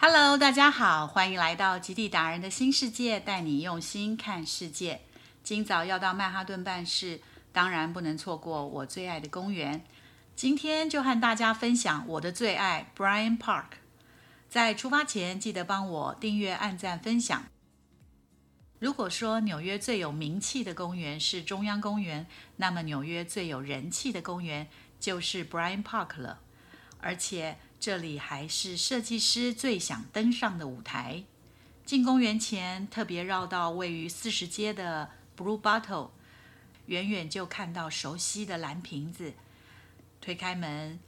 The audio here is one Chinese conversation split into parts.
Hello，大家好，欢迎来到极地达人的新世界，带你用心看世界。今早要到曼哈顿办事，当然不能错过我最爱的公园。今天就和大家分享我的最爱，Brian Park。在出发前，记得帮我订阅、按赞、分享。如果说纽约最有名气的公园是中央公园，那么纽约最有人气的公园就是 Brian Park 了，而且。这里还是设计师最想登上的舞台。进公园前，特别绕到位于四十街的 Blue Bottle，远远就看到熟悉的蓝瓶子。推开门，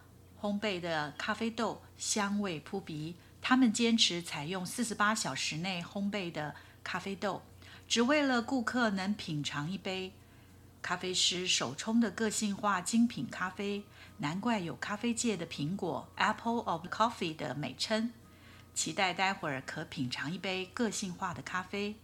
烘焙的咖啡豆香味扑鼻。他们坚持采用四十八小时内烘焙的咖啡豆，只为了顾客能品尝一杯。咖啡师手冲的个性化精品咖啡，难怪有咖啡界的苹果 （Apple of Coffee） 的美称。期待待会儿可品尝一杯个性化的咖啡。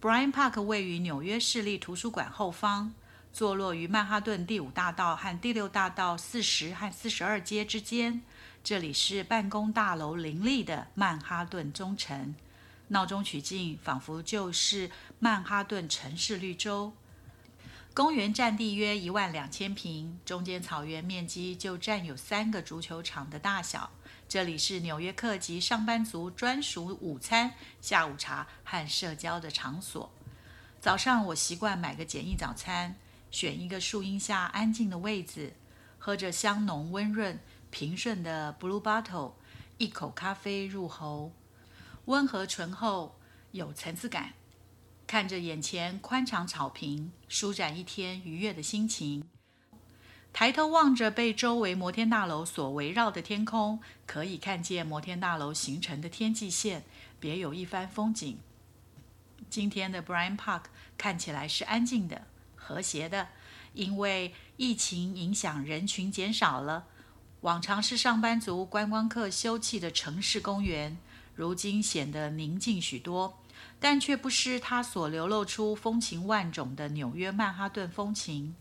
Brian Park 位于纽约市立图书馆后方，坐落于曼哈顿第五大道和第六大道四十和四十二街之间。这里是办公大楼林立的曼哈顿中城，闹中取静，仿佛就是曼哈顿城市绿洲。公园占地约一万两千平，中间草原面积就占有三个足球场的大小。这里是纽约客及上班族专属午餐、下午茶和社交的场所。早上我习惯买个简易早餐，选一个树荫下安静的位子，喝着香浓温润、平顺的 Blue Bottle，一口咖啡入喉，温和醇厚，有层次感。看着眼前宽敞草坪，舒展一天愉悦的心情。抬头望着被周围摩天大楼所围绕的天空，可以看见摩天大楼形成的天际线，别有一番风景。今天的 Bryant Park 看起来是安静的、和谐的，因为疫情影响，人群减少了。往常是上班族、观光客休憩的城市公园，如今显得宁静许多。但却不失它所流露出风情万种的纽约曼哈顿风情。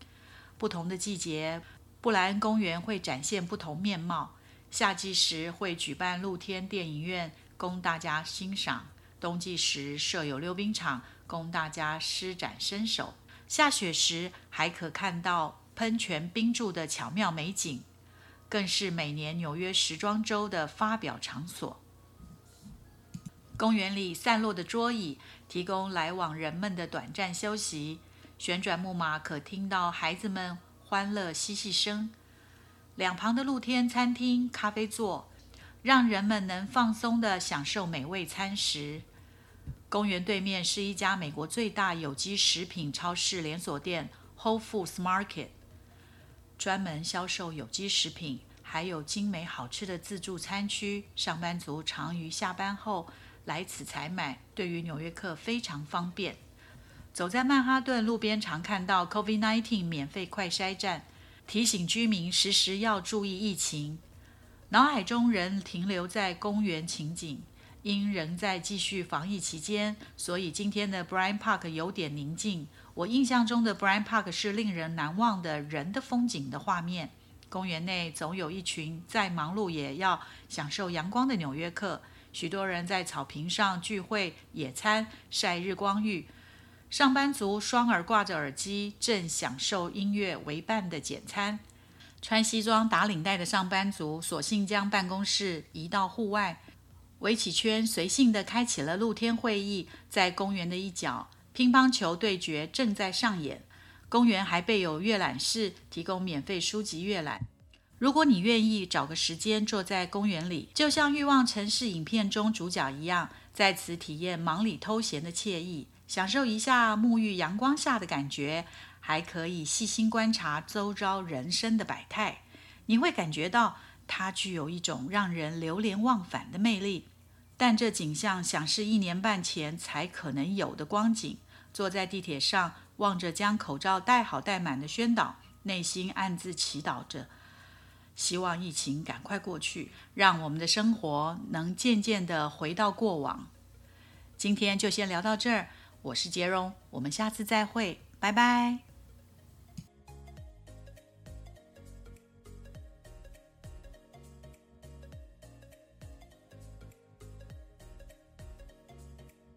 不同的季节，布莱恩公园会展现不同面貌。夏季时会举办露天电影院供大家欣赏，冬季时设有溜冰场供大家施展身手，下雪时还可看到喷泉冰柱的巧妙美景，更是每年纽约时装周的发表场所。公园里散落的桌椅，提供来往人们的短暂休息。旋转木马可听到孩子们欢乐嬉戏声。两旁的露天餐厅、咖啡座，让人们能放松地享受美味餐食。公园对面是一家美国最大有机食品超市连锁店 Whole Foods Market，专门销售有机食品，还有精美好吃的自助餐区。上班族常于下班后。来此采买，对于纽约客非常方便。走在曼哈顿路边，常看到 COVID-19 免费快筛站，提醒居民时时要注意疫情。脑海中仍停留在公园情景，因仍在继续防疫期间，所以今天的 Bryant Park 有点宁静。我印象中的 Bryant Park 是令人难忘的人的风景的画面。公园内总有一群再忙碌也要享受阳光的纽约客。许多人在草坪上聚会、野餐、晒日光浴。上班族双耳挂着耳机，正享受音乐为伴的简餐。穿西装打领带的上班族索性将办公室移到户外，围起圈，随性地开启了露天会议。在公园的一角，乒乓球对决正在上演。公园还备有阅览室，提供免费书籍阅览。如果你愿意找个时间坐在公园里，就像《欲望城市》影片中主角一样，在此体验忙里偷闲的惬意，享受一下沐浴阳光下的感觉，还可以细心观察周遭人生的百态，你会感觉到它具有一种让人流连忘返的魅力。但这景象想是一年半前才可能有的光景。坐在地铁上，望着将口罩戴好戴满的宣导，内心暗自祈祷着。希望疫情赶快过去，让我们的生活能渐渐的回到过往。今天就先聊到这儿，我是杰荣，我们下次再会，拜拜。